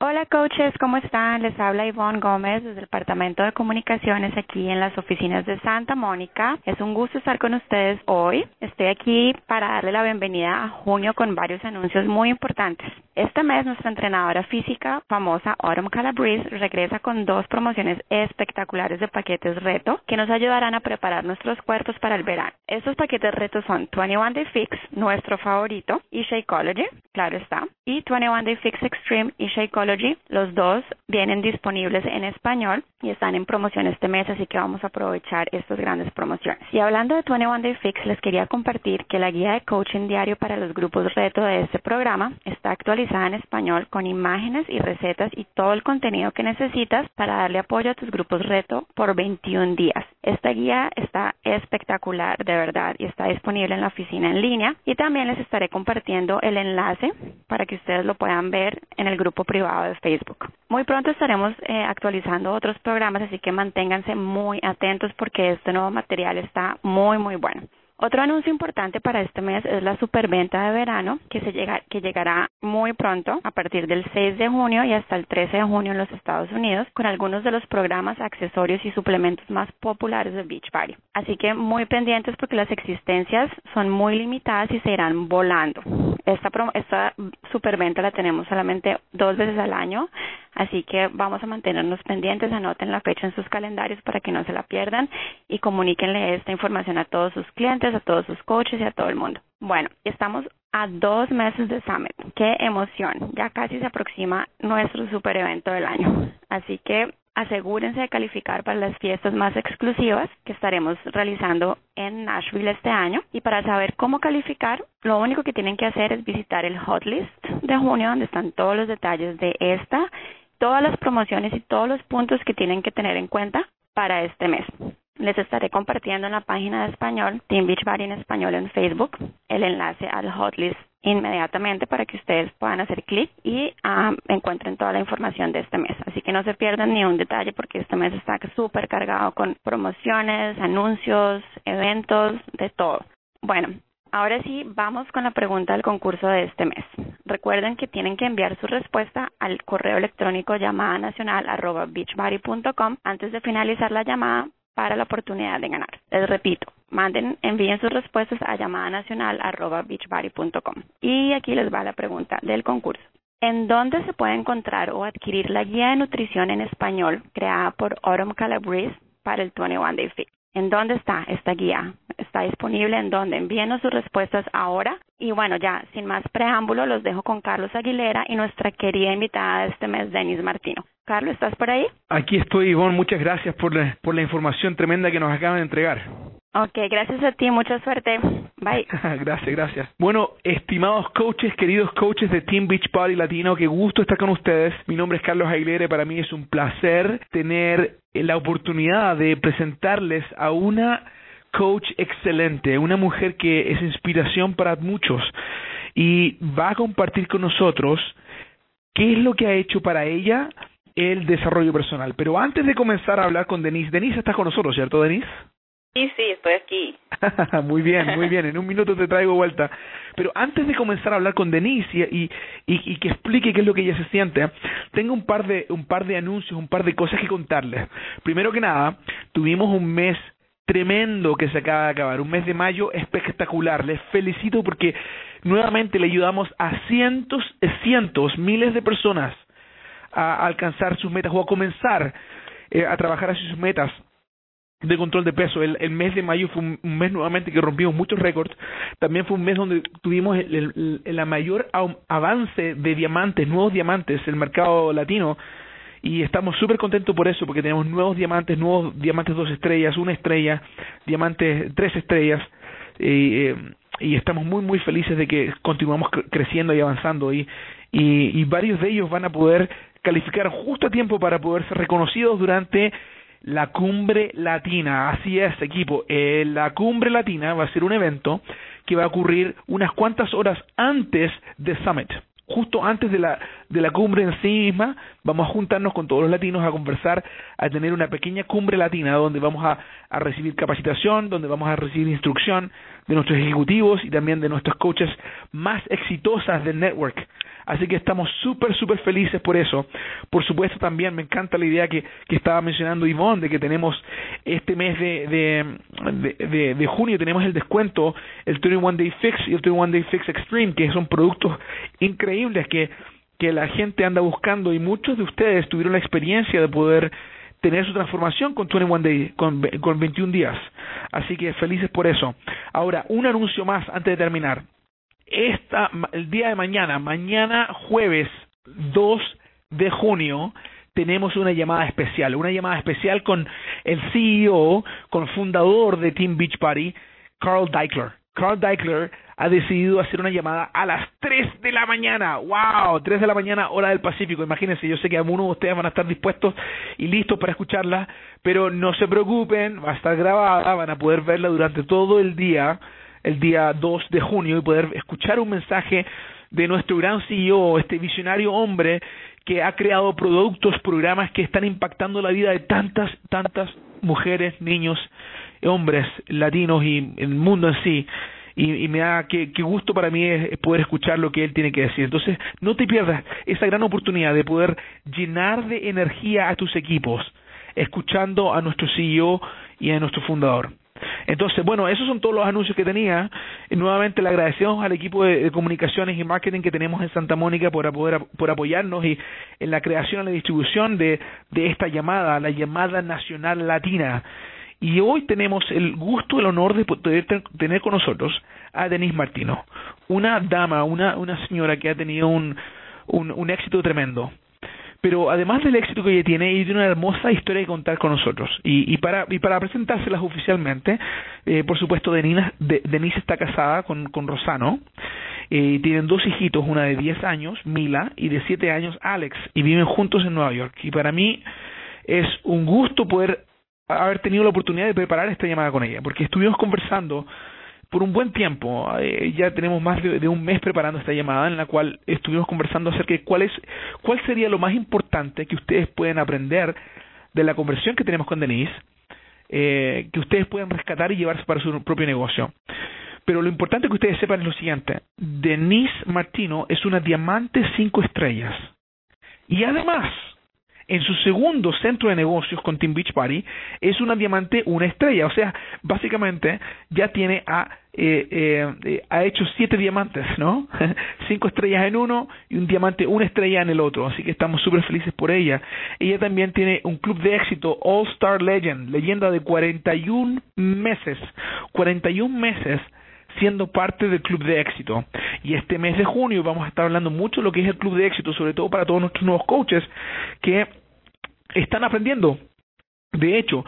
Hola coaches, ¿cómo están? Les habla Ivonne Gómez desde el Departamento de Comunicaciones aquí en las oficinas de Santa Mónica. Es un gusto estar con ustedes hoy. Estoy aquí para darle la bienvenida a junio con varios anuncios muy importantes. Este mes nuestra entrenadora física famosa Autumn Calabrese regresa con dos promociones espectaculares de paquetes reto que nos ayudarán a preparar nuestros cuerpos para el verano. Estos paquetes retos son 21 Day Fix, nuestro favorito, y Shakeology, claro está, y 21 Day Fix Extreme y Shakeology los dos vienen disponibles en español y están en promoción este mes, así que vamos a aprovechar estas grandes promociones. Y hablando de 21 Day Fix, les quería compartir que la guía de coaching diario para los grupos reto de este programa está actualizada en español con imágenes y recetas y todo el contenido que necesitas para darle apoyo a tus grupos reto por 21 días. Esta guía está espectacular, de verdad, y está disponible en la oficina en línea. Y también les estaré compartiendo el enlace para que ustedes lo puedan ver en el grupo privado de Facebook. Muy pronto estaremos eh, actualizando otros programas, así que manténganse muy atentos porque este nuevo material está muy, muy bueno. Otro anuncio importante para este mes es la superventa de verano que, se llega, que llegará muy pronto a partir del 6 de junio y hasta el 13 de junio en los Estados Unidos con algunos de los programas, accesorios y suplementos más populares de Beachbody. Así que muy pendientes porque las existencias son muy limitadas y se irán volando. Esta, esta superventa la tenemos solamente dos veces al año Así que vamos a mantenernos pendientes, anoten la fecha en sus calendarios para que no se la pierdan y comuníquenle esta información a todos sus clientes, a todos sus coaches y a todo el mundo. Bueno, estamos a dos meses de Summit. ¡Qué emoción! Ya casi se aproxima nuestro super evento del año. Así que asegúrense de calificar para las fiestas más exclusivas que estaremos realizando en Nashville este año. Y para saber cómo calificar, lo único que tienen que hacer es visitar el hot list de junio, donde están todos los detalles de esta todas las promociones y todos los puntos que tienen que tener en cuenta para este mes. Les estaré compartiendo en la página de español, Team Beachbody en español en Facebook, el enlace al hotlist inmediatamente para que ustedes puedan hacer clic y encuentren toda la información de este mes. Así que no se pierdan ni un detalle porque este mes está súper cargado con promociones, anuncios, eventos, de todo. Bueno, Ahora sí, vamos con la pregunta del concurso de este mes. Recuerden que tienen que enviar su respuesta al correo electrónico llamada nacional antes de finalizar la llamada para la oportunidad de ganar. Les repito, manden, envíen sus respuestas a llamada nacional Y aquí les va la pregunta del concurso. ¿En dónde se puede encontrar o adquirir la guía de nutrición en español creada por Autumn Calabrese para el 21 Day Fix? ¿En dónde está esta guía? ¿Está disponible en dónde? Envíenos sus respuestas ahora. Y bueno, ya sin más preámbulo, los dejo con Carlos Aguilera y nuestra querida invitada de este mes, Denis Martino. Carlos, ¿estás por ahí? Aquí estoy, Ivonne. Muchas gracias por la, por la información tremenda que nos acaban de entregar. Ok, gracias a ti, mucha suerte. Bye. gracias, gracias. Bueno, estimados coaches, queridos coaches de Team Beach Party Latino, qué gusto estar con ustedes. Mi nombre es Carlos Aguilera y para mí es un placer tener la oportunidad de presentarles a una coach excelente, una mujer que es inspiración para muchos y va a compartir con nosotros qué es lo que ha hecho para ella el desarrollo personal. Pero antes de comenzar a hablar con Denise, Denise está con nosotros, ¿cierto, Denise? Sí, sí, estoy aquí. muy bien, muy bien. En un minuto te traigo vuelta. Pero antes de comenzar a hablar con Denise y, y, y, que explique qué es lo que ella se siente, tengo un par de un par de anuncios, un par de cosas que contarles. Primero que nada, tuvimos un mes tremendo que se acaba de acabar, un mes de mayo espectacular. Les felicito porque nuevamente le ayudamos a cientos, cientos, miles de personas a alcanzar sus metas o a comenzar eh, a trabajar hacia sus metas de control de peso. El, el, mes de mayo fue un, mes nuevamente que rompimos muchos récords. También fue un mes donde tuvimos el, el, mayor avance de diamantes, nuevos diamantes, el mercado latino. Y estamos súper contentos por eso, porque tenemos nuevos diamantes, nuevos diamantes dos estrellas, una estrella, diamantes tres estrellas. Y, eh, estamos muy, muy felices de que continuamos creciendo y avanzando. Y, y, y varios de ellos van a poder calificar justo a tiempo para poder ser reconocidos durante la Cumbre Latina. Así es, equipo. Eh, la Cumbre Latina va a ser un evento que va a ocurrir unas cuantas horas antes de Summit. Justo antes de la, de la cumbre en sí misma, vamos a juntarnos con todos los latinos a conversar, a tener una pequeña cumbre latina donde vamos a, a recibir capacitación, donde vamos a recibir instrucción de nuestros ejecutivos y también de nuestros coaches más exitosas del network. Así que estamos súper, súper felices por eso. Por supuesto también me encanta la idea que, que estaba mencionando Ivonne de que tenemos este mes de, de, de, de, junio, tenemos el descuento, el 21 Day Fix y el 21 Day Fix Extreme, que son productos increíbles que, que la gente anda buscando y muchos de ustedes tuvieron la experiencia de poder tener su transformación con 21 Day, con, con 21 días. Así que felices por eso. Ahora, un anuncio más antes de terminar esta, el día de mañana, mañana jueves 2 de junio, tenemos una llamada especial, una llamada especial con el CEO, con fundador de Team Beach Party, Carl Deichler. Carl Deichler ha decidido hacer una llamada a las 3 de la mañana. ¡Wow! 3 de la mañana, hora del Pacífico. Imagínense, yo sé que algunos de ustedes van a estar dispuestos y listos para escucharla, pero no se preocupen, va a estar grabada, van a poder verla durante todo el día el día 2 de junio y poder escuchar un mensaje de nuestro gran CEO, este visionario hombre que ha creado productos, programas que están impactando la vida de tantas, tantas mujeres, niños, hombres latinos y el mundo en sí. Y, me da qué, gusto para mí es poder escuchar lo que él tiene que decir. Entonces, no te pierdas esa gran oportunidad de poder llenar de energía a tus equipos, escuchando a nuestro CEO y a nuestro fundador. Entonces, bueno, esos son todos los anuncios que tenía. Nuevamente le agradecemos al equipo de, comunicaciones y marketing que tenemos en Santa Mónica por, poder, apoyarnos y en la creación y la distribución de, de esta llamada, la llamada nacional latina. Y hoy tenemos el gusto, el honor de poder tener con nosotros a Denise Martino, una dama, una, una señora que ha tenido un, un, un éxito tremendo pero además del éxito que ella tiene, ella tiene una hermosa historia que contar con nosotros. Y, para, y para presentárselas oficialmente, eh, por supuesto, Denise, Denise está casada con, con Rosano, eh, tienen dos hijitos, una de 10 años, Mila, y de 7 años, Alex, y viven juntos en Nueva York. Y para mí es un gusto poder haber tenido la oportunidad de preparar esta llamada con ella, porque estuvimos conversando por un buen tiempo. Eh, ya tenemos más de, un mes preparando esta llamada en la cual estuvimos conversando acerca de cuál es cuál sería lo más importante que ustedes pueden aprender de la conversación que tenemos con Denise, eh, que ustedes pueden rescatar y llevarse para su propio negocio. Pero lo importante que ustedes sepan es lo siguiente: Denise Martino es una diamante cinco estrellas y además en su segundo centro de negocios con Team Beach Party es una diamante una estrella. O sea, básicamente ya tiene a, eh, eh, eh, ha hecho siete diamantes, ¿no? Cinco estrellas en uno y un diamante una estrella en el otro. Así que estamos súper felices por ella. Ella también tiene un club de éxito All Star Legend, leyenda de 41 meses. 41 meses siendo parte del Club de Éxito. Y este mes de junio vamos a estar hablando mucho de lo que es el Club de Éxito, sobre todo para todos nuestros nuevos coaches que están aprendiendo. De hecho,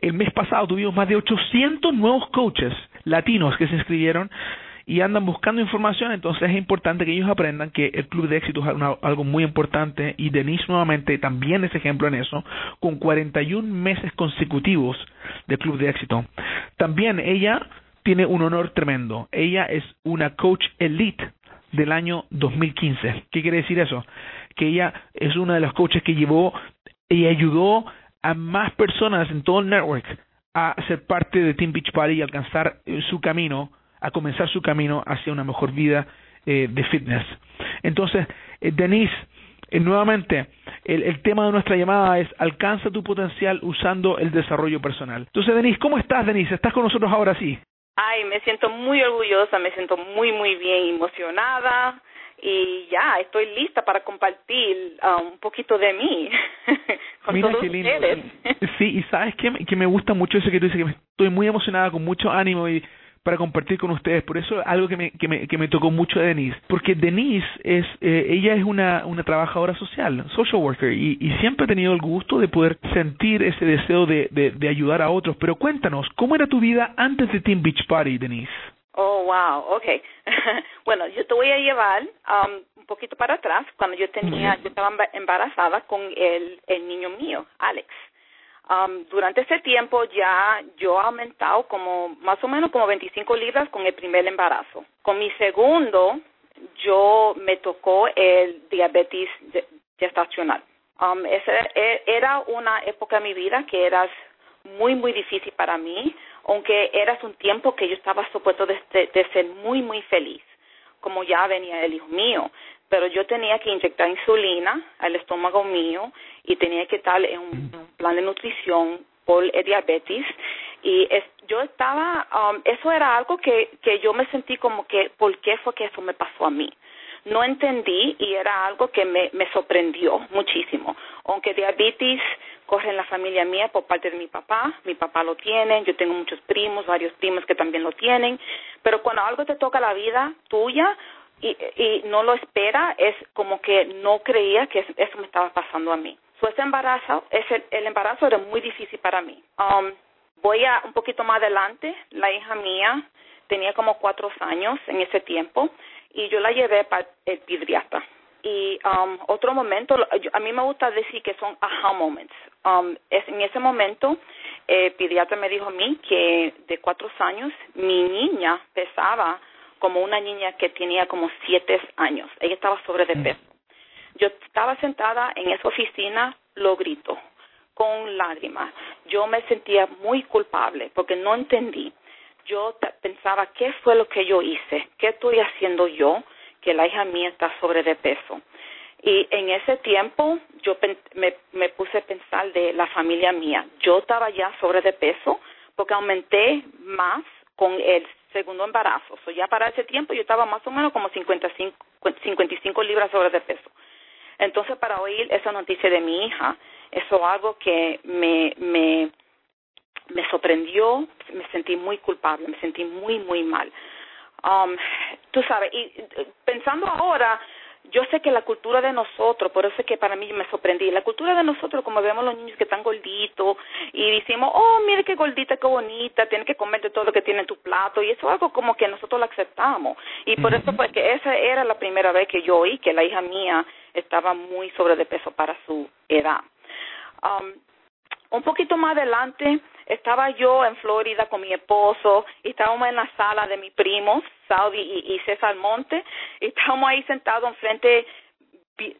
el mes pasado tuvimos más de 800 nuevos coaches latinos que se inscribieron y andan buscando información, entonces es importante que ellos aprendan que el Club de Éxito es algo muy importante y Denise nuevamente también es ejemplo en eso, con 41 meses consecutivos de Club de Éxito. También ella tiene un honor tremendo. Ella es una coach elite del año 2015. ¿Qué quiere decir eso? Que ella es una de las coaches que llevó y ayudó a más personas en todo el network a ser parte de Team Beach Party y alcanzar su camino, a comenzar su camino hacia una mejor vida eh, de fitness. Entonces, eh, Denise, eh, nuevamente, el, el, tema de nuestra llamada es alcanza tu potencial usando el desarrollo personal. Entonces, Denise, ¿cómo estás, Denise? ¿Estás con nosotros ahora sí? Ay, me siento muy orgullosa, me siento muy, muy bien emocionada y ya estoy lista para compartir uh, un poquito de mí con Mira todos qué lindo. ustedes. Sí, y sabes que, que me gusta mucho eso que tú dices, que me estoy muy emocionada, con mucho ánimo y para compartir con ustedes. Por eso algo que me, que me, que me tocó mucho de Denise. Porque Denise es, eh, ella es una, una trabajadora social, social worker, y, y siempre ha tenido el gusto de poder sentir ese deseo de, de, de ayudar a otros. Pero cuéntanos, ¿cómo era tu vida antes de Team Beach Party, Denise? Oh, wow, okay. bueno, yo te voy a llevar um, un poquito para atrás cuando yo tenía, yo estaba embarazada con el, el niño mío, Alex. Um, durante ese tiempo ya yo he aumentado como más o menos como 25 libras con el primer embarazo. Con mi segundo yo me tocó el diabetes gestacional. Um, ese, e, era una época de mi vida que era muy, muy difícil para mí, aunque era un tiempo que yo estaba supuesto de, de ser muy, muy feliz, como ya venía el hijo mío. pero yo tenía que inyectar insulina al estómago mío y tenía que estar en un, plan de nutrición por el diabetes y yo estaba, um, eso era algo que, que yo me sentí como que, ¿por qué fue que eso me pasó a mí? No entendí y era algo que me, me sorprendió muchísimo. Aunque diabetes corre en la familia mía por parte de mi papá, mi papá lo tiene, yo tengo muchos primos, varios primos que también lo tienen, pero cuando algo te toca la vida tuya, y, no lo espera, es como que no creía que eso me estaba pasando a mí. So, ese embarazo, ese, el embarazo era muy difícil para mí. Um, voy a un poquito más adelante, la hija mía tenía como cuatro años en ese tiempo y yo la llevé para el pediatra. Y um, otro momento, a mí me gusta decir que son aha moments. Um, es, en ese momento, el pediatra me dijo a mí que de cuatro años mi niña pesaba como una niña que tenía como siete años. Ella estaba sobre de mm. peso. Yo estaba sentada en esa oficina, lo grito, con lágrimas. Yo me sentía muy culpable porque no entendí. Yo pensaba, ¿qué fue lo que yo hice? ¿Qué estoy haciendo yo que la hija mía está sobre de peso? Y en ese tiempo yo me, me puse a pensar de la familia mía. Yo estaba ya sobre de peso porque aumenté más con el segundo embarazo. So, ya para ese tiempo yo estaba más o menos como 55, 55 libras sobre de peso. Entonces, para oír esa noticia de mi hija, eso es algo que me, me, me sorprendió, me sentí muy culpable, me sentí muy, muy mal. Um, tú sabes, y pensando ahora, yo sé que la cultura de nosotros, por eso es que para mí me sorprendí, la cultura de nosotros, como vemos los niños que están gorditos y decimos, oh, mire qué gordita, qué bonita, tiene que comer de todo lo que tiene en tu plato, y eso es algo como que nosotros lo aceptamos. Y por eso fue que esa era la primera vez que yo oí que la hija mía estaba muy sobre de peso para su edad. Um, un poquito más adelante estaba yo en Florida con mi esposo y estábamos en la sala de mis primos, Saudi y, César Monte, y estábamos ahí sentados enfrente,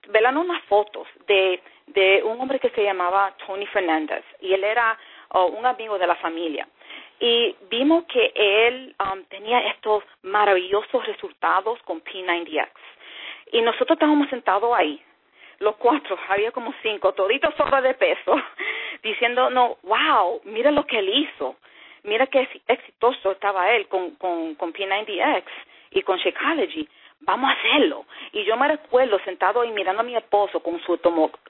velando unas fotos de, de un hombre que se llamaba Tony Fernández y él era oh, un amigo de la familia. Y vimos que él um, tenía estos maravillosos resultados con P90X. Y nosotros estábamos sentados ahí, los cuatro, había como cinco, toditos sobre de peso, diciendo, no, wow, mira lo que él hizo, mira qué exitoso estaba él con, con, con P90X y con Shakeology, vamos a hacerlo. Y yo me recuerdo sentado ahí mirando a mi esposo con su,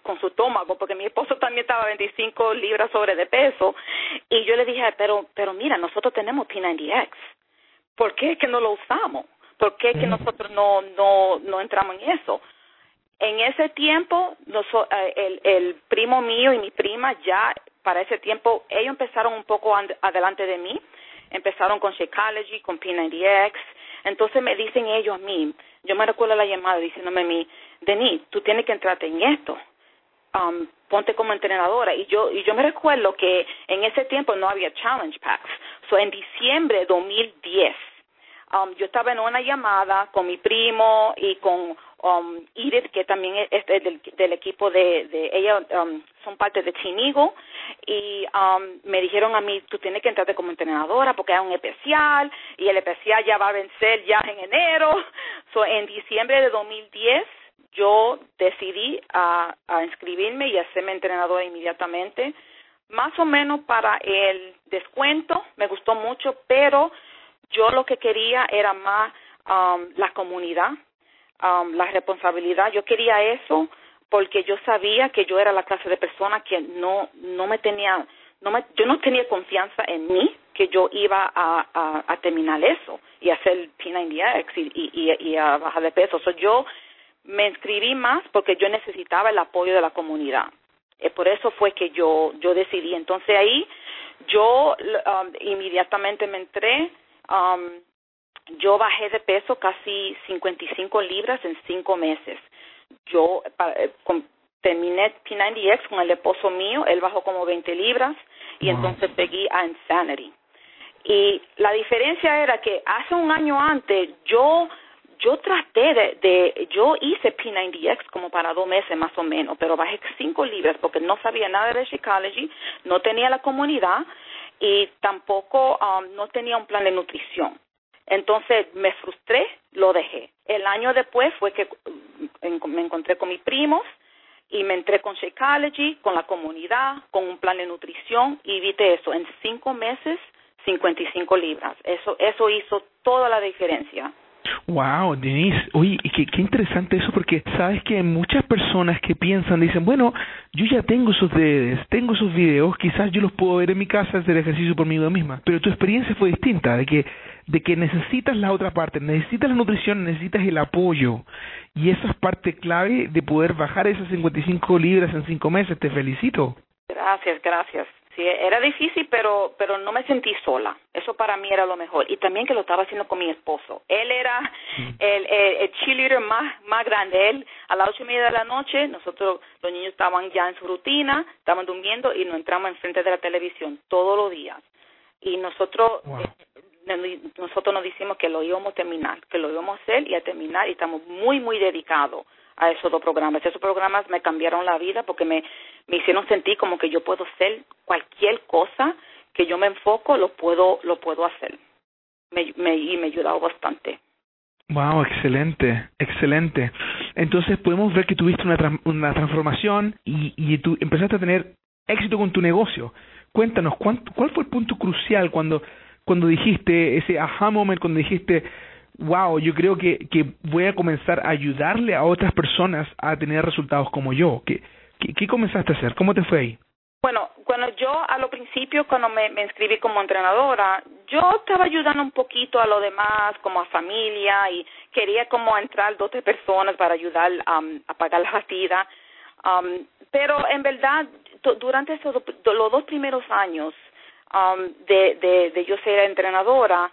con su estómago, porque mi esposo también estaba 25 libras sobre de peso, y yo le dije, pero, pero mira, nosotros tenemos P90X, ¿por qué que no lo usamos? ¿Por qué que nosotros no, no, no entramos en eso? En ese tiempo, eh, el, el primo mío y mi prima ya para ese tiempo, ellos empezaron un poco adelante de mí, empezaron con Shakeology, con P90X, entonces me dicen ellos a mí, yo me recuerdo la llamada diciéndome a mí, Denis, tú tienes que entrarte en esto, um, ponte como entrenadora. Y yo, y yo me recuerdo que en ese tiempo no había challenge packs. So, en diciembre de 2010, um, yo estaba en una llamada con mi primo y con um, Edith, que también es del, del equipo de, de ella, um, son parte de Chinigo, y um, me dijeron a mí, tú tienes que entrarte como entrenadora porque hay un especial, y el especial ya va a vencer ya en enero. So, en diciembre de 2010, yo decidí a, a inscribirme y hacerme entrenadora inmediatamente, más o menos para el descuento, me gustó mucho, pero yo lo que quería era más um, la comunidad, um, la responsabilidad. Yo quería eso porque yo sabía que yo era la clase de persona que no no me tenía no me, yo no tenía confianza en mí que yo iba a, a, terminar eso y hacer P90X y, y, y, a bajar de peso. So, yo me inscribí más porque yo necesitaba el apoyo de la comunidad. Eh, por eso fue que yo yo decidí. Entonces ahí yo um, inmediatamente me entré. Um, yo bajé de peso casi 55 libras en cinco meses. Yo eh, terminé P90X con el esposo mío, él bajó como 20 libras y entonces seguí a Insanity. Y la diferencia era que hace un año antes yo yo traté de, de, yo hice P90X como para dos meses más o menos, pero bajé cinco libras porque no sabía nada de Psychology, no tenía la comunidad y tampoco um, no tenía un plan de nutrición. Entonces me frustré, lo dejé. El año después fue que me encontré con mis primos y me entré con Shakeology, con la comunidad, con un plan de nutrición y viste eso, en cinco meses 55 libras. Eso, eso hizo toda la diferencia. Wow, Denise, oye, qué, qué interesante eso porque sabes que muchas personas que piensan, dicen, bueno, yo ya tengo esos DVDs, tengo esos videos, quizás yo los puedo ver en mi casa, hacer ejercicio por mí misma, pero tu experiencia fue distinta, de que, de que necesitas la otra parte, necesitas la nutrición, necesitas el apoyo, y eso es parte clave de poder bajar esas 55 libras en cinco meses, te felicito. Gracias, gracias. Sí, era difícil, pero pero no me sentí sola. Eso para mí era lo mejor. Y también que lo estaba haciendo con mi esposo. Él era mm. el, el, el cheerleader más, más grande. Él, a las ocho y media de la noche, nosotros, los niños estaban ya en su rutina, estaban durmiendo y nos entramos enfrente de la televisión todos los días. Y nosotros, eh, nosotros nos decimos que lo íbamos a terminar, que lo íbamos a hacer y a terminar y estamos muy, muy dedicados a esos dos programas. Esos programas me cambiaron la vida porque me, me hicieron sentir como que yo puedo hacer cualquier cosa que yo me enfoco, lo puedo, lo puedo hacer. Me, y me ha ayudado bastante. Wow, excelente, excelente. Entonces podemos ver que tuviste una, una transformación y, y tú empezaste a tener éxito con tu negocio. Cuéntanos, ¿cuál, cuál fue el punto crucial cuando, cuando dijiste ese aha moment, cuando dijiste, wow, yo creo que, que voy a comenzar a ayudarle a otras personas a tener resultados como yo. ¿Qué, qué, comenzaste a hacer? ¿Cómo te fue ahí? Bueno, cuando yo a lo principio, cuando me, inscribí como entrenadora, yo estaba ayudando un poquito a lo demás, como a familia, y quería como entrar dos tres personas para ayudar um, a pagar la partida. Um, pero en verdad, durante esos, los dos primeros años um, de, de, de yo ser entrenadora,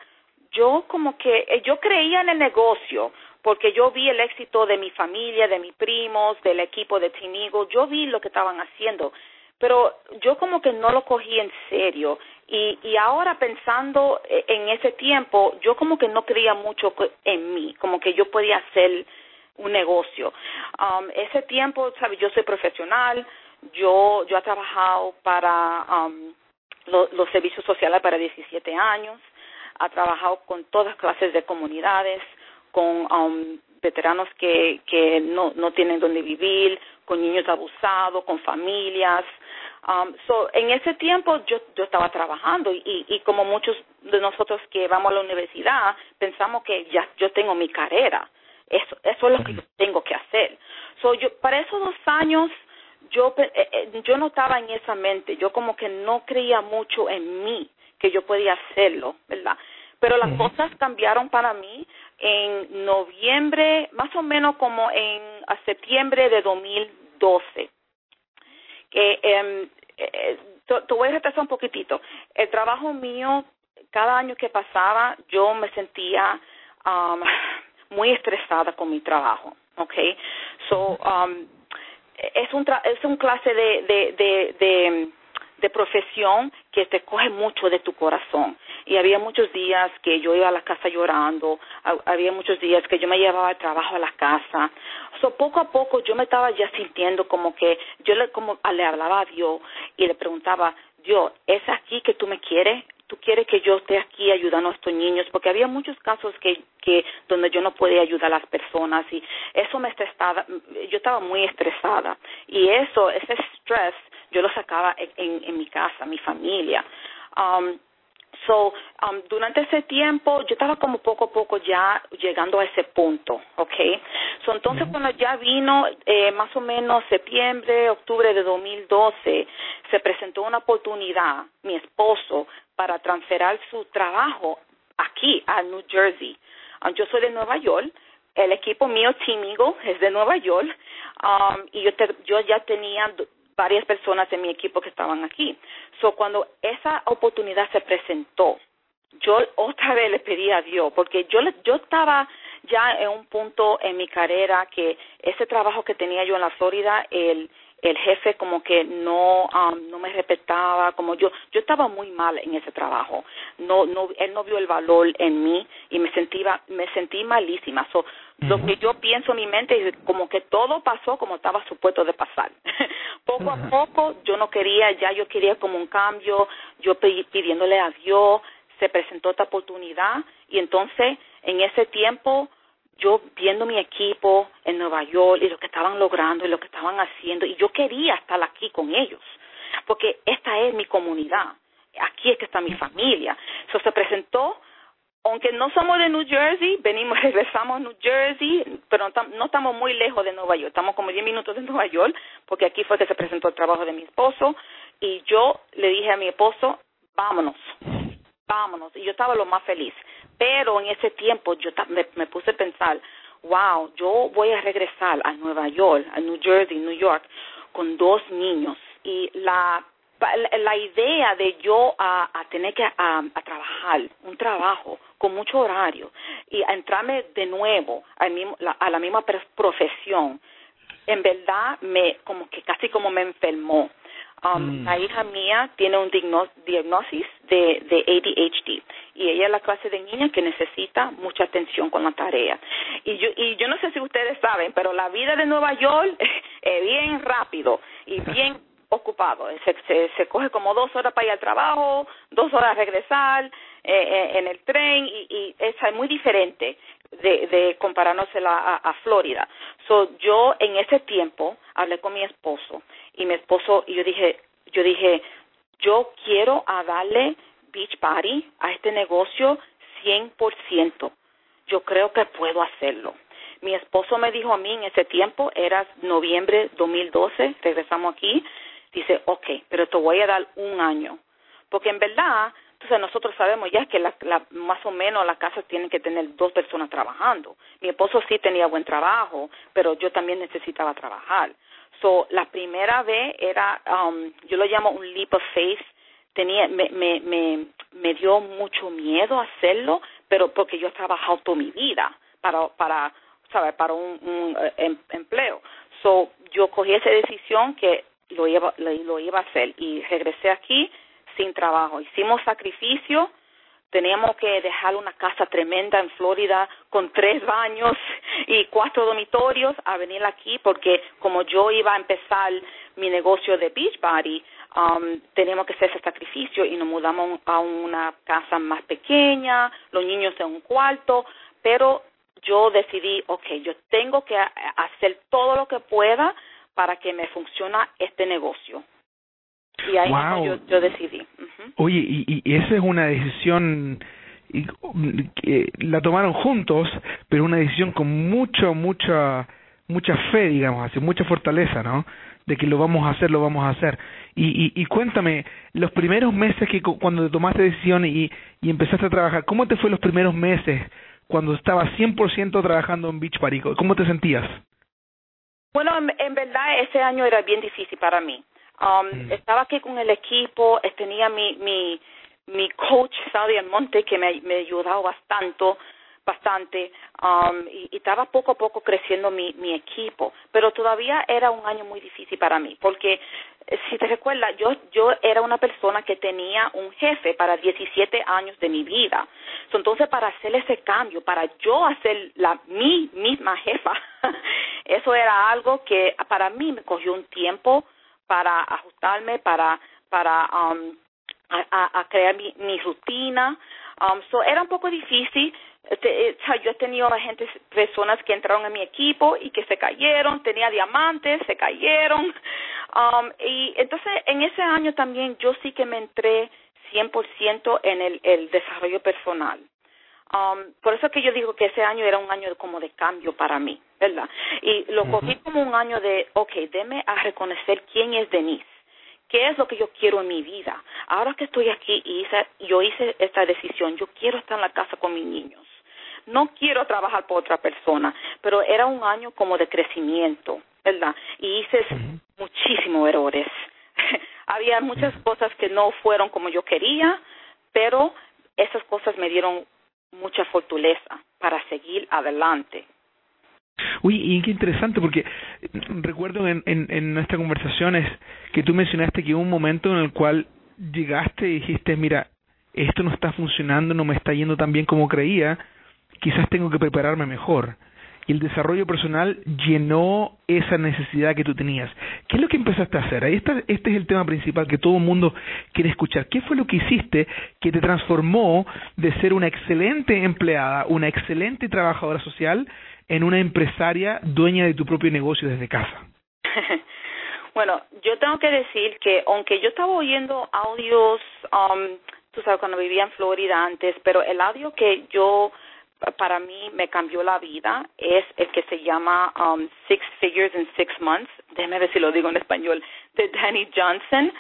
yo como que eh, yo creía en el negocio porque yo vi el éxito de mi familia, de mis primos, del equipo de Tinigo, yo vi lo que estaban haciendo, pero yo como que no lo cogí en serio y, y ahora pensando eh, en ese tiempo, yo como que no creía mucho en mí, como que yo podía hacer un negocio. Um, ese tiempo, ¿sabes? Yo soy profesional, yo yo he trabajado para um, los servicios sociales para 17 años, ha trabajado con todas clases de comunidades, con um, veteranos que, que no, no tienen donde vivir, con niños abusados, con familias. Um, so, en ese tiempo yo, yo estaba trabajando y, y como muchos de nosotros que vamos a la universidad pensamos que ya yo tengo mi carrera. Eso, eso es lo que yo tengo que hacer. So, yo, para esos dos años yo, eh, eh, yo no estaba en esa mente, yo como que no creía mucho en mí que yo podía hacerlo, ¿verdad? Pero las cosas cambiaron para mí en noviembre, más o menos como en septiembre de 2012. Que eh, eh, te, voy a retrasar un poquitito. El trabajo mío, cada año que pasaba, yo me sentía um, muy estresada con mi trabajo, okay. So um, es un es un clase de, de, de de profesión que te coge mucho de tu corazón. Y había muchos días que yo iba a la casa llorando, había muchos días que yo me llevaba el trabajo a la casa. So, poco a poco yo me estaba ya sintiendo como que yo le, como, le hablaba a Dios y le preguntaba, Dios, ¿es aquí que tú me quieres? ¿Tú quieres que yo esté aquí ayudando a estos niños? Porque había muchos casos que, que donde yo no podía ayudar a las personas y eso me estresaba, yo estaba muy estresada y eso, ese estrés yo lo sacaba en, en, mi casa, mi familia. Um, So, um, durante ese tiempo yo estaba como poco a poco ya llegando a ese punto, ¿ok? So, entonces cuando ya vino eh, más o menos septiembre, octubre de 2012, se presentó una oportunidad, mi esposo, para transferir su trabajo aquí a New Jersey. Um, yo soy de Nueva York, el equipo mío, Team Eagle, es de Nueva York, um, y yo, yo ya tenía varias personas de mi equipo que estaban aquí. So, cuando esa oportunidad se presentó, yo otra vez le pedí a Dios, porque yo, yo estaba ya en un punto en mi carrera que ese trabajo que tenía yo en la Florida, el, el jefe como que no um, no me respetaba como yo yo estaba muy mal en ese trabajo no no él no vio el valor en mí y me sentía me sentí malísima so, lo que yo pienso en mi mente es como que todo pasó como estaba supuesto de pasar. Poco a poco yo no quería ya yo quería como un cambio yo pidiéndole a Dios se presentó esta oportunidad y entonces en ese tiempo yo viendo mi equipo en Nueva York y lo que estaban logrando y lo que estaban haciendo, y yo quería estar aquí con ellos, porque esta es mi comunidad, aquí es que está mi familia. Eso se presentó, aunque no somos de New Jersey, venimos, regresamos a New Jersey, pero no, estamos muy lejos de Nueva York, estamos como 10 minutos de Nueva York, porque aquí fue que se presentó el trabajo de mi esposo, y yo le dije a mi esposo, vámonos, vámonos, y yo estaba lo más feliz. Pero en ese tiempo yo me, puse a pensar, wow, yo voy a regresar a Nueva York, a New Jersey, New York, con dos niños. Y la la idea de yo a, tener que a, trabajar un trabajo con mucho horario y a entrarme de nuevo a, mismo, a la misma profesión en verdad me como que casi como me enfermó Um, mm. La hija mía tiene un diagnosis de, de ADHD y ella es la clase de niña que necesita mucha atención con la tarea. Y yo, y yo no sé si ustedes saben, pero la vida de Nueva York es bien rápido y bien ocupado. Se, se, coge como dos horas para ir al trabajo, dos horas regresar eh, eh, en el tren y, y es muy diferente de, de compararnos a, a, Florida. So, yo en ese tiempo hablé con mi esposo y mi esposo y yo dije, yo dije, yo quiero a darle beach party a este negocio 100%. Yo creo que puedo hacerlo. Mi esposo me dijo a mí en ese tiempo, era noviembre 2012, regresamos aquí, dice, ok, pero te voy a dar un año. Porque en verdad, entonces nosotros sabemos ya que la, más o menos las casas tienen que tener dos personas trabajando. Mi esposo sí tenía buen trabajo, pero yo también necesitaba trabajar. So, la primera vez era, um, yo lo llamo un leap of faith. Tenía, me, me, me, me dio mucho miedo hacerlo, pero porque yo he trabajado toda mi vida para, para, ¿sabes? Para un, un eh, em, empleo. So, yo cogí esa decisión que lo iba, lo iba a hacer y regresé aquí sin trabajo. Hicimos sacrificio, teníamos que dejar una casa tremenda en Florida con tres baños y cuatro dormitorios a venir aquí porque como yo iba a empezar mi negocio de Beachbody, um, teníamos que hacer ese sacrificio y nos mudamos a una casa más pequeña, los niños en un cuarto, pero yo decidí, ok, yo tengo que hacer todo lo que pueda para que me funcione este negocio. Y ahí yo, decidí. Oye, y, y esa es una decisión y, que la tomaron juntos, pero una decisión con mucho, mucha, mucha fe, digamos así, mucha fortaleza, ¿no? De que lo vamos a hacer, lo vamos a hacer. Y, y, y cuéntame, los primeros meses que cuando tomaste decisión y, y empezaste a trabajar, ¿cómo te fue los primeros meses cuando estabas 100% trabajando en Beach Party? ¿Cómo te sentías? Bueno, en verdad ese año era bien difícil para mí. Um, mm. Estaba aquí con el equipo, eh, tenía mi, mi, mi coach, Saudi Monte, que me, me ayudado bastante, bastante um, y, estaba poco a poco creciendo mi, mi equipo, pero todavía era un año muy difícil para mí, porque eh, si te recuerdas, yo, yo era una persona que tenía un jefe para 17 años de mi vida. Entonces, para hacer ese cambio, para yo hacer la mi misma jefa, eso era algo que para mí me cogió un tiempo para ajustarme, para, para um, a, a, crear mi, mi rutina. Um, so era un poco difícil. Eh, yo he tenido gente, personas que entraron en mi equipo y que se cayeron, tenía diamantes, se cayeron. Um, y entonces en ese año también yo sí que me entré 100% en el, el desarrollo personal. Um, por eso es que yo digo que ese año era un año como de cambio para mí, ¿verdad? Y lo cogí como un año de, ok, deme a reconocer quién es Denise. ¿Qué es lo que yo quiero en mi vida? Ahora que estoy aquí y hice, yo hice esta decisión, yo quiero estar en la casa con mis niños. No quiero trabajar por otra persona, pero era un año como de crecimiento, ¿verdad? Y hice muchísimos errores. Había muchas cosas que no fueron como yo quería, pero esas cosas me dieron mucha fortaleza para seguir adelante. Uy, y qué interesante, porque recuerdo en, en, en nuestras conversaciones que tú mencionaste que hubo un momento en el cual llegaste y dijiste, mira, esto no está funcionando, no me está yendo tan bien como creía, quizás tengo que prepararme mejor. y el desarrollo personal llenó esa necesidad que tú tenías. ¿Qué es lo que empezaste a hacer? Ahí está, este es el tema principal que todo el mundo quiere escuchar. ¿Qué fue lo que hiciste que te transformó de ser una excelente empleada, una excelente trabajadora social, en una empresaria dueña de tu propio negocio desde casa? bueno, yo tengo que decir que aunque yo estaba oyendo audios, um, tú sabes, cuando vivía en Florida antes, pero el audio que yo para mí me cambió la vida es el que se llama um, Six Figures in Six Months, déjeme ver si lo digo en español, de Danny Johnson,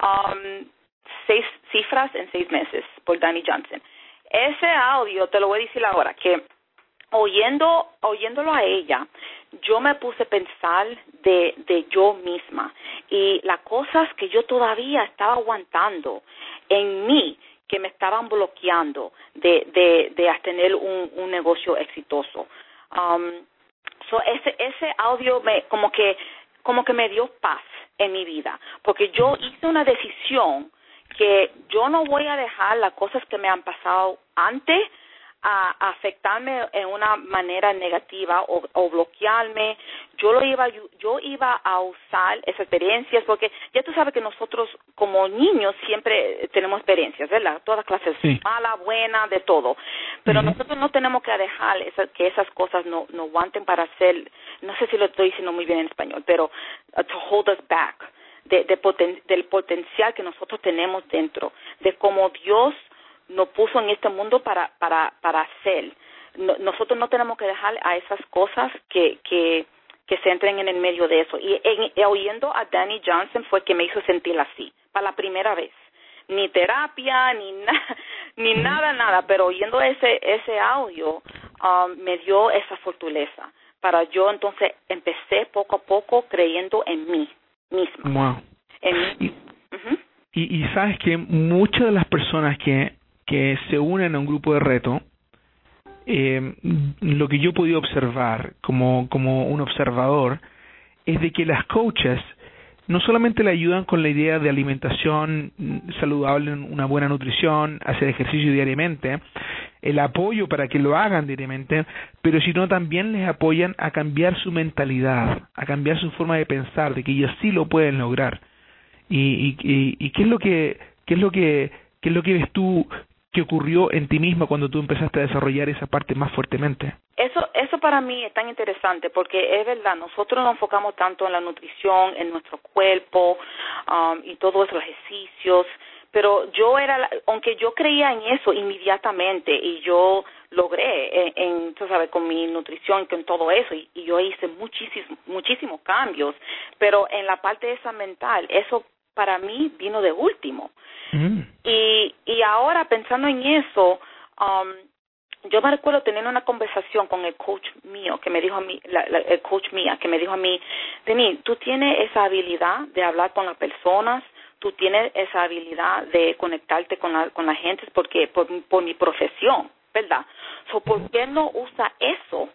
um, seis cifras en seis meses por Danny Johnson. Ese audio, te lo voy a decir ahora, que oyendo, oyéndolo a ella, yo me puse a pensar de, de yo misma y las cosas que yo todavía estaba aguantando en mí que me estaban bloqueando de, de, de tener un, un negocio exitoso. Um, so ese, ese audio me, como que, como que me dio paz en mi vida, porque yo hice una decisión que yo no voy a dejar las cosas que me han pasado antes a, afectarme en una manera negativa o, o, bloquearme. Yo lo iba, yo iba a usar esas experiencias porque ya tú sabes que nosotros como niños siempre tenemos experiencias, ¿verdad? Todas clases, mala, buena, de todo. Pero nosotros no tenemos que dejar que esas cosas no, no aguanten para hacer, no sé si lo estoy diciendo muy bien en español, pero uh, to hold us back. De, de del potencial que nosotros tenemos dentro, de cómo Dios nos puso en este mundo para, para, para hacer. nosotros no tenemos que dejar a esas cosas que, que, que se entren en el medio de eso. Y en, oyendo a Danny Johnson fue que me hizo sentir así, para la primera vez. Ni terapia, ni, ni nada, nada, pero oyendo ese, ese audio um, me dio esa fortaleza. Para yo entonces empecé poco a poco creyendo en mí misma. En mí. Y, y sabes que muchas de las personas que que se unen a un grupo de reto, eh, lo que yo he podido observar como, como un observador es de que las coaches no solamente le ayudan con la idea de alimentación saludable, una buena nutrición, hacer ejercicio diariamente, el apoyo para que lo hagan diariamente, pero sino también les apoyan a cambiar su mentalidad, a cambiar su forma de pensar, de que ellos sí lo pueden lograr. Y, y, y, qué es lo que qué es lo que qué es lo que ves tú ¿Qué ocurrió en ti misma cuando tú empezaste a desarrollar esa parte más fuertemente? Eso, eso para mí es tan interesante porque es verdad, nosotros nos enfocamos tanto en la nutrición, en nuestro cuerpo um, y todos esos ejercicios, pero yo era, aunque yo creía en eso inmediatamente y yo logré, en, tú sabes, con mi nutrición, con todo eso, y, y yo hice muchísimos, muchísimos cambios, pero en la parte esa mental, eso para mí vino de último. Mm. Y, y ahora pensando en eso, um, yo me recuerdo teniendo una conversación con el coach mío que me dijo a mí, la, el coach mía que me dijo a mí, Denis, tú tienes esa habilidad de hablar con las personas, tú tienes esa habilidad de conectarte con la, con la gente porque por, por mi profesión, ¿verdad? So, ¿Por qué no usa eso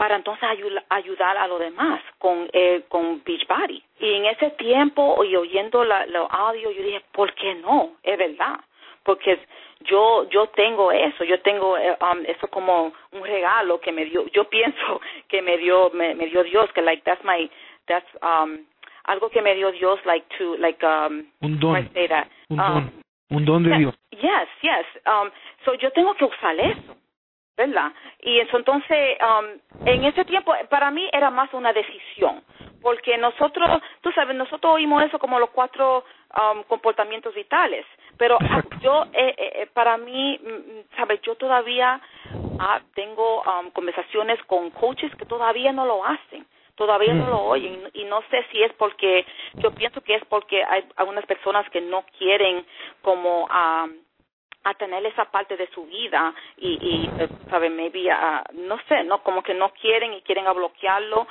para entonces ayudar a los demás con eh, con Beachbody. Y en ese tiempo y oyendo la, los audios yo dije, ¿por qué no? Es verdad, porque yo yo tengo eso, yo tengo eh, um, eso como un regalo que me dio, yo pienso que me dio me, me dio Dios, que like that's my that's um algo que me dio Dios like to like um un don, un don, um, un don de Dios. Yes, yes. Um, so yo tengo que usar eso ¿verdad? Y eso entonces, um, en ese tiempo, para mí era más una decisión, porque nosotros, tú sabes, nosotros oímos eso como los cuatro um, comportamientos vitales, pero yo, eh, eh, eh, para mí, mm, sabes, yo todavía ah, tengo um, conversaciones con coaches que todavía no lo hacen todavía no mm. lo oyen y no sé si es porque yo pienso que es porque hay algunas personas que no quieren como um, a tener esa parte de su vida y, y eh, sabe maybe uh, no sé no como que no quieren y quieren a bloquearlo.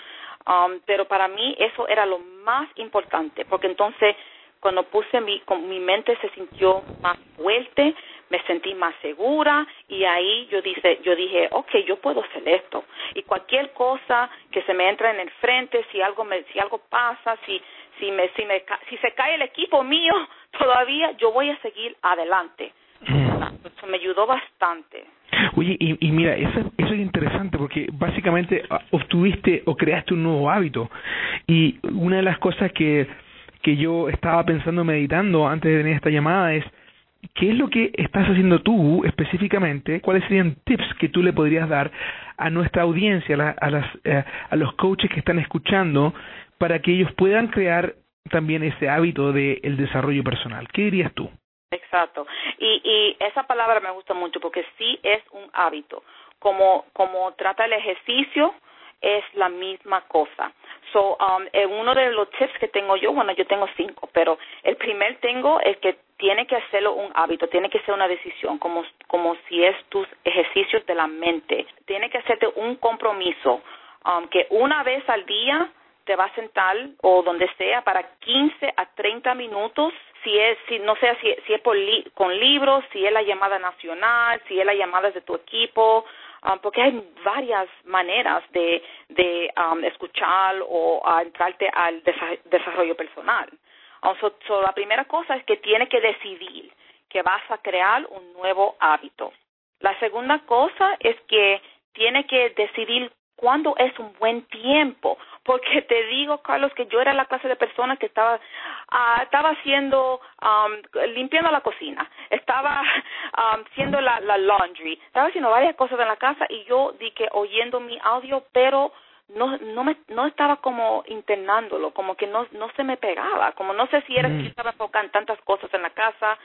Um, pero para mí eso era lo más importante porque entonces cuando puse mi mi mente se sintió más fuerte me sentí más segura y ahí yo dice yo dije okay yo puedo hacer esto. Y cualquier cosa que se me entra en el frente si algo me si algo pasa si si me si me si se cae el equipo mío todavía yo voy a seguir adelante. Eso me ayudó bastante. Oye, y, y mira, eso, eso es interesante porque básicamente ah, obtuviste o creaste un nuevo hábito. Y una de las cosas que, que yo estaba pensando, meditando antes de venir a esta llamada es, ¿qué es lo que estás haciendo tú específicamente? ¿Cuáles serían tips que tú le podrías dar a nuestra audiencia, a, a, las, eh, a los coaches que están escuchando, para que ellos puedan crear también ese hábito del el desarrollo personal? ¿Qué dirías tú? Exacto. Y, y esa palabra me gusta mucho porque sí es un hábito. Como, como trata el ejercicio, es la misma cosa. So, um, uno de los tips que tengo yo, bueno, yo tengo cinco, pero el primer tengo es que tiene que hacerlo un hábito, tiene que ser una decisión, como, como si es tus ejercicios de la mente. Tiene que hacerte un compromiso, um, que una vez al día te va a sentar o donde sea para 15 a 30 minutos si es si no sé si, si es por con libros si es la llamada nacional si es la llamada de tu equipo um, porque hay varias maneras de de um, escuchar o entrarte al desarrollo personal. So, la primera cosa es que tienes que decidir que vas a crear un nuevo hábito. La segunda cosa es que tiene que decidir cuándo es un buen tiempo porque te digo, Carlos, que yo era la clase de persona que estaba uh, estaba haciendo um, limpiando la cocina, estaba um, haciendo la, la laundry, estaba haciendo varias cosas en la casa y yo di que oyendo mi audio, pero no no me no estaba como internándolo, como que no no se me pegaba, como no sé si era que mm. estaba enfocando en tantas cosas en la casa.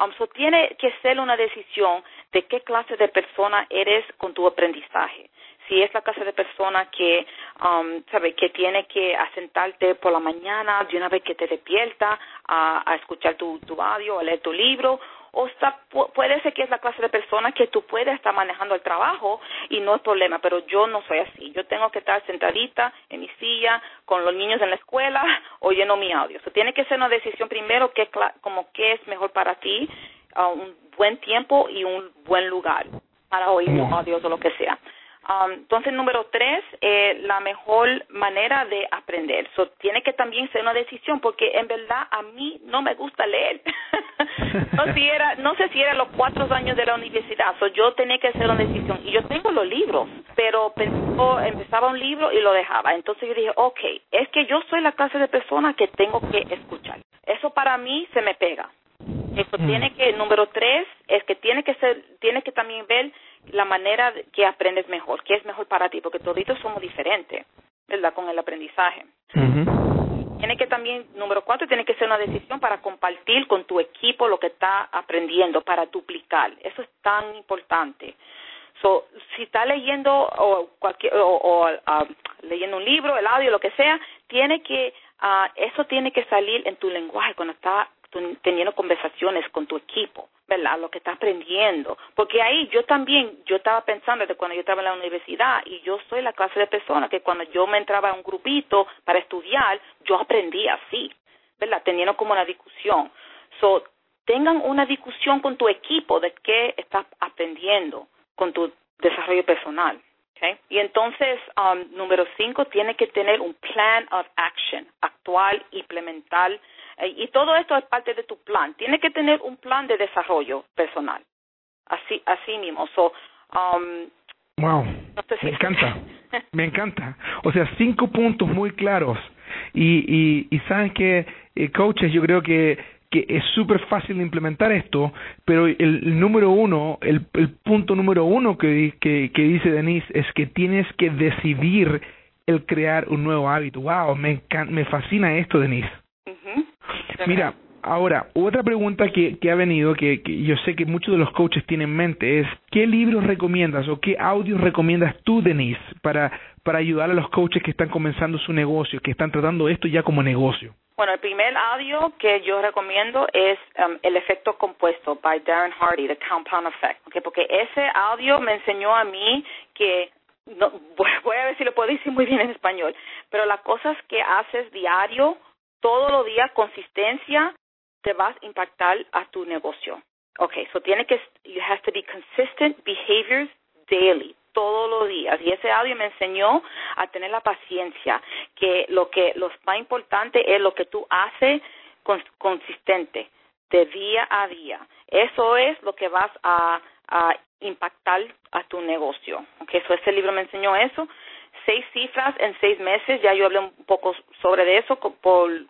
Um, so tiene que ser una decisión de qué clase de persona eres con tu aprendizaje si es la clase de persona que, um, sabe, que tiene que asentarte por la mañana de una vez que te despierta a, a escuchar tu, tu audio, a leer tu libro, o está, puede ser que es la clase de persona que tú puedes estar manejando el trabajo y no es problema, pero yo no soy así. Yo tengo que estar sentadita en mi silla con los niños en la escuela oyendo mi audio. So, tiene que ser una decisión primero que como qué es mejor para ti, un buen tiempo y un buen lugar para oír audios o lo que sea. Um, entonces, número tres, eh, la mejor manera de aprender. So, tiene que también ser una decisión, porque en verdad a mí no me gusta leer. no, si era, no sé si era los cuatro años de la universidad. So, yo tenía que hacer una decisión. Y yo tengo los libros, pero pensó, empezaba un libro y lo dejaba. Entonces yo dije, ok, es que yo soy la clase de persona que tengo que escuchar. Eso para mí se me pega. Eso mm. tiene que, número tres, es que tiene que ser, tiene que también ver la manera que aprendes mejor, qué es mejor para ti, porque toditos somos diferentes, ¿verdad? Con el aprendizaje. Tiene que también, número cuatro, tiene que ser una decisión para compartir con tu equipo lo que está aprendiendo, para duplicar. Eso es tan importante. So, si está leyendo o, cualquier, o, ah, leyendo un libro, el audio, lo que sea, tiene que, uh, eso tiene que salir en tu lenguaje cuando está teniendo conversaciones con tu equipo, ¿verdad? Lo que estás aprendiendo. Porque ahí yo también, yo estaba pensando de cuando yo estaba en la universidad y yo soy la clase de persona que cuando yo me entraba a un grupito para estudiar, yo aprendía así, ¿verdad? Teniendo como una discusión. So, tengan una discusión con tu equipo de qué estás aprendiendo con tu desarrollo personal. Okay. Y entonces, um, número cinco, tiene que tener un plan of action, actual, implementar y todo esto es parte de tu plan. Tiene que tener un plan de desarrollo personal. Así, así mismo. So, um, wow. me encanta. me encanta. O sea, cinco puntos muy claros. Y, y, y saben que, eh, coaches, yo creo que, que es súper fácil de implementar esto, pero el, número uno, el, el punto número uno que, que, que dice Denise es que tienes que decidir el crear un nuevo hábito. Wow, me, me fascina esto, Denise. Mira, ahora, otra pregunta que, que ha venido, que, que, yo sé que muchos de los coaches tienen en mente, es ¿qué libros recomiendas o qué audios recomiendas tú, Denise, para, para ayudar a los coaches que están comenzando su negocio, que están tratando esto ya como negocio? Bueno, el primer audio que yo recomiendo es um, El efecto compuesto by Darren Hardy, The Compound Effect, okay, porque ese audio me enseñó a mí que no, voy a ver si lo puedo decir muy bien en español, pero las cosas que haces diario todos los días, consistencia, te vas a impactar a tu negocio. Okay, so tiene que, you have to be consistent behaviors daily, todos los días. Y ese audio me enseñó a tener la paciencia, que lo que lo más importante es lo que tú haces consistente. de día a día. Eso es lo que vas a, impactar a tu negocio. Okay, so ese libro me enseñó eso. Seis cifras en seis meses, ya yo hablé un poco sobre eso con,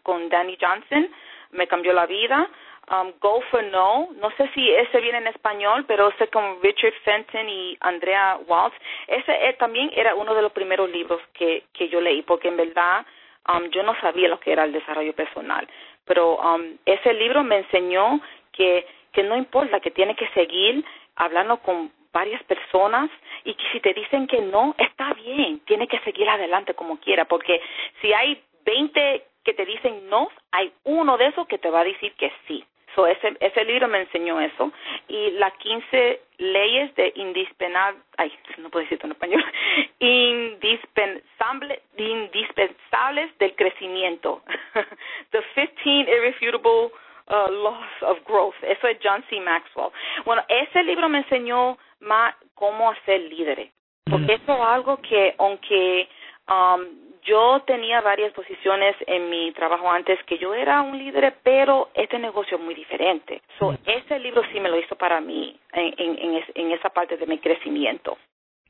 con Danny Johnson, me cambió la vida. Um, Go for No, no sé si ese viene en español, pero ese con Richard Fenton y Andrea Waltz, ese eh, también era uno de los primeros libros que, que yo leí, porque en verdad um, yo no sabía lo que era el desarrollo personal, pero um, ese libro me enseñó que, que no importa, que tiene que seguir hablando con varias personas y que si te dicen que no, está bien, tiene que seguir adelante como quiera, porque si hay 20 que te dicen no, hay uno de esos que te va a decir que sí. So ese, ese libro me enseñó eso. Y las 15 leyes de indispensable, ay, no puedo decirlo en español, indispensable, indispensables del crecimiento. The 15 irrefutable uh, laws of growth. Eso es John C. Maxwell. Bueno, ese libro me enseñó más cómo hacer líderes. Porque eso es algo que, aunque um, yo tenía varias posiciones en mi trabajo antes que yo era un líder, pero este negocio es muy diferente. So, ese libro sí me lo hizo para mí en, en, en, esa parte de mi crecimiento.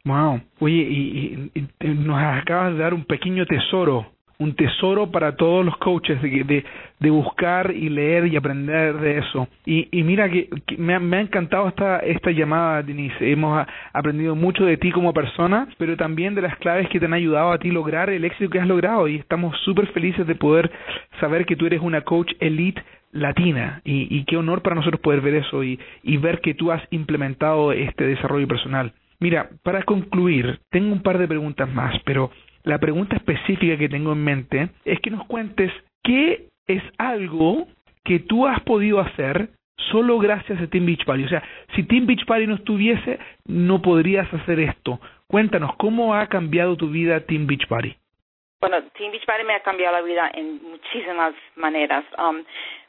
Wow. Oye, y, y, nos acabas de dar un pequeño tesoro un tesoro para todos los coaches de, de, buscar y leer y aprender de eso. Y, y mira que, me, ha, encantado esta, esta llamada, Denise. Hemos aprendido mucho de ti como persona, pero también de las claves que te han ayudado a ti lograr el éxito que has logrado. Y estamos súper felices de poder saber que tú eres una coach elite latina y, y qué honor para nosotros poder ver eso y, y ver que tú has implementado este desarrollo personal. Mira, para concluir, tengo un par de preguntas más, pero la pregunta específica que tengo en mente es que nos cuentes qué es algo que tú has podido hacer solo gracias a Team Beach Party. O sea, si Team Beach Party no estuviese, no podrías hacer esto. Cuéntanos, ¿cómo ha cambiado tu vida Team Beach Party? Bueno, Team Beach Party me ha cambiado la vida en muchísimas maneras. Um,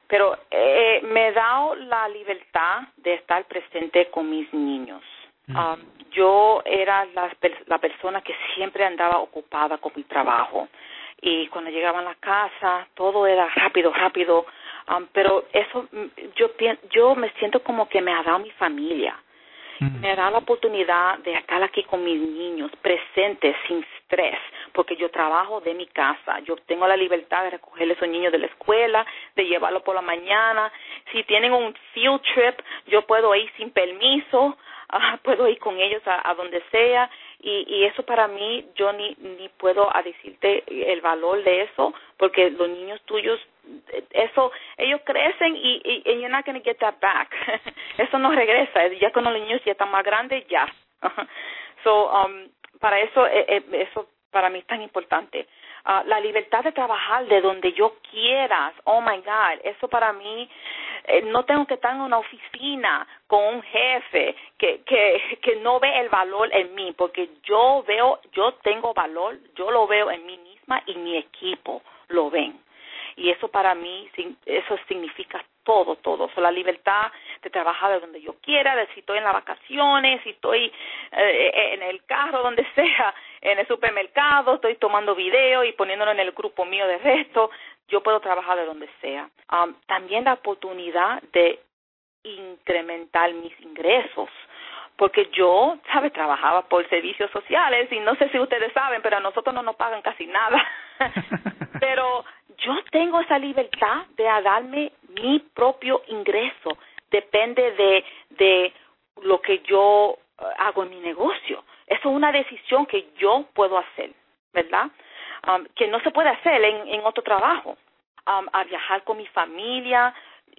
pero eh, me ha dado la libertad de estar presente con mis niños. Um, yo era la, la persona que siempre andaba ocupada con mi trabajo y cuando llegaba a la casa todo era rápido, rápido, um, pero eso mm, yo yo me siento como que me ha dado mi familia. Mm. Me da la oportunidad de estar aquí con mis niños, presentes, sin estrés, porque yo trabajo de mi casa. Yo tengo la libertad de recoger a esos niños de la escuela, de llevarlos por la mañana. Si tienen un field trip, yo puedo ir sin permiso ah, puedo ir con ellos a, donde sea y, y eso para mí yo ni ni puedo decirte el valor de eso porque los niños tuyos eso ellos crecen y, y and you're not to get that back. Eso no regresa ya cuando los niños ya están más grandes ya. So um, para eso eh, eh, eso para mí es tan importante uh, la libertad de trabajar de donde yo quiera oh my god eso para mí eh, no tengo que estar en una oficina con un jefe que, que, que no ve el valor en mí, porque yo veo, yo tengo valor, yo lo veo en mí misma y mi equipo lo ven. Y eso para mí, eso significa todo, todo. la libertad de trabajar de donde yo quiera, de si estoy en las vacaciones, si estoy eh, en el carro, donde sea, en el supermercado, estoy tomando video y poniéndolo en el grupo mío de resto, yo puedo trabajar de donde sea. Um, también la oportunidad de incrementar mis ingresos porque yo, ¿sabes? Trabajaba por servicios sociales y no sé si ustedes saben, pero a nosotros no nos pagan casi nada. pero yo tengo esa libertad de darme mi propio ingreso. Depende de, de lo que yo eh, hago en mi negocio. Eso es una decisión que yo puedo hacer, ¿verdad? Um, que no se puede hacer en, en otro trabajo. Um, a viajar con mi familia.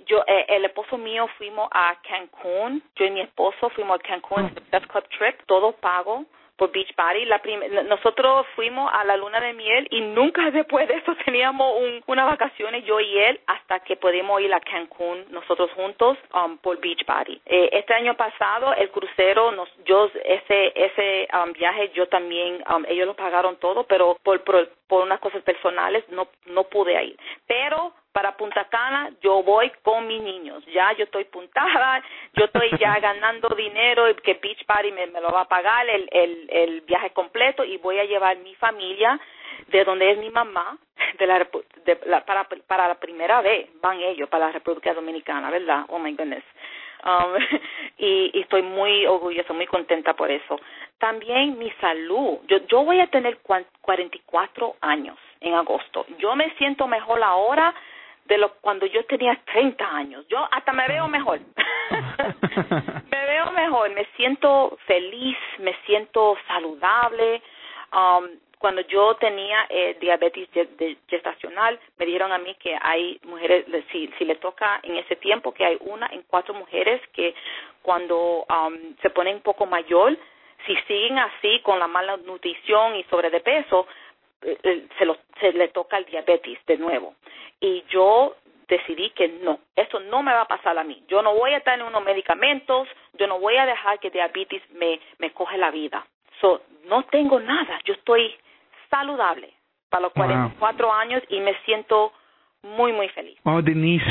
Yo, eh, el esposo mío fuimos a Cancún, yo y mi esposo fuimos a Cancún, oh. Club Trip, todo pago por Beach Party. La nosotros fuimos a la luna de miel y nunca después de eso teníamos un, unas vacaciones yo y él hasta que pudimos ir a Cancún nosotros juntos um, por Beach Party. Eh, este año pasado el crucero, nos, yo ese ese um, viaje yo también um, ellos lo pagaron todo, pero por, por por unas cosas personales no no pude ir. Pero para Punta Cana yo voy con mis niños. Ya yo estoy puntada, yo estoy ya ganando dinero que Beach Party me, me lo va a pagar el, el, el viaje completo y voy a llevar mi familia de donde es mi mamá, de la, de la para, para la primera vez van ellos para la República Dominicana, ¿verdad? Oh my goodness. Um, y, y, estoy muy orgullosa, muy contenta por eso. También mi salud. Yo, yo voy a tener 44 años en agosto. Yo me siento mejor ahora de lo cuando yo tenía 30 años. Yo hasta me veo mejor. me veo mejor, me siento feliz, me siento saludable. Um, cuando yo tenía eh, diabetes gestacional, me dijeron a mí que hay mujeres, si, si le toca en ese tiempo, que hay una en cuatro mujeres que cuando um, se ponen un poco mayor, si siguen así con la mala nutrición y sobre de peso, eh, eh, se, lo, se le toca el diabetes de nuevo. Y yo decidí que no, eso no me va a pasar a mí. Yo no voy a estar en unos medicamentos, yo no voy a dejar que diabetes me, me coge la vida. So, no tengo nada, yo estoy saludable para los 44 años y me siento muy, muy feliz. Oh, Denise,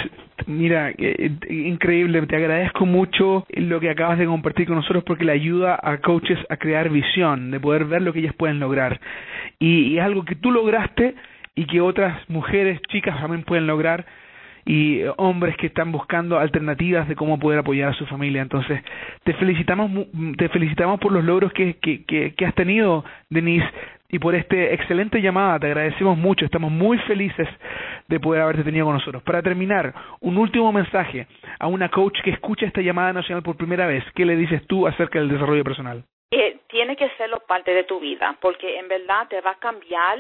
mira, eh, increíble, te agradezco mucho lo que acabas de compartir con nosotros porque le ayuda a coaches a crear visión, de poder ver lo que ellas pueden lograr. Y, y es algo que tú lograste y que otras mujeres, chicas también pueden lograr y hombres que están buscando alternativas de cómo poder apoyar a su familia. Entonces, te felicitamos, te felicitamos por los logros que, que, que, has tenido, Denise, y por este excelente llamada. Te agradecemos mucho. Estamos muy felices de poder haberte tenido con nosotros. Para terminar, un último mensaje a una coach que escucha esta llamada nacional por primera vez. ¿Qué le dices tú acerca del desarrollo personal? Eh, tiene que serlo parte de tu vida, porque en verdad te va a cambiar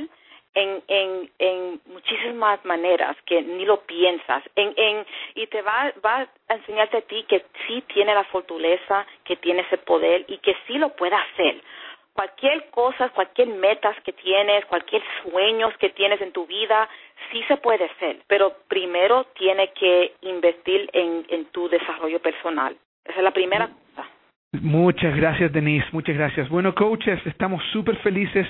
en, en, en muchísimas maneras que ni lo piensas en, en, y te va, va a enseñarte a ti que sí tiene la fortaleza, que tiene ese poder y que sí lo puede hacer. Cualquier cosa, cualquier metas que tienes, cualquier sueños que tienes en tu vida, sí se puede hacer, pero primero tiene que invertir en, en tu desarrollo personal. Esa es la primera cosa. Muchas gracias, Denise. Muchas gracias. Bueno, coaches, estamos súper felices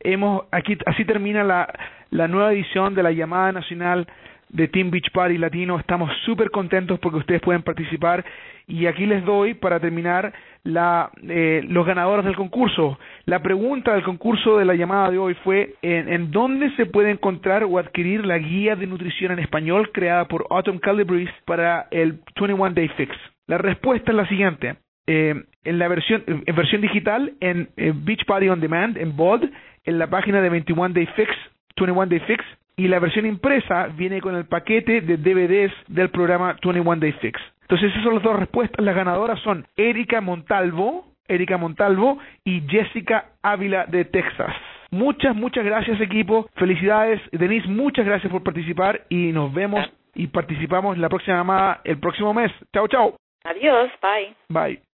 hemos aquí así termina la, la nueva edición de la llamada nacional de Team Beach Party Latino. Estamos súper contentos porque ustedes pueden participar y aquí les doy para terminar la, eh, los ganadores del concurso. La pregunta del concurso de la llamada de hoy fue ¿en, en dónde se puede encontrar o adquirir la guía de nutrición en español creada por Autumn Calabrese para el 21 Day Fix. La respuesta es la siguiente. Eh, en la versión en versión digital en, en Beach Party on Demand en BOD en la página de 21 Day Fix, 21 Day Fix, y la versión impresa viene con el paquete de DVDs del programa 21 Day Fix. Entonces esas son las dos respuestas. Las ganadoras son Erika Montalvo, Erika Montalvo y Jessica Ávila de Texas. Muchas, muchas gracias equipo. Felicidades. Denise, muchas gracias por participar y nos vemos y participamos en la próxima llamada el próximo mes. Chao, chao. Adiós. Bye. Bye.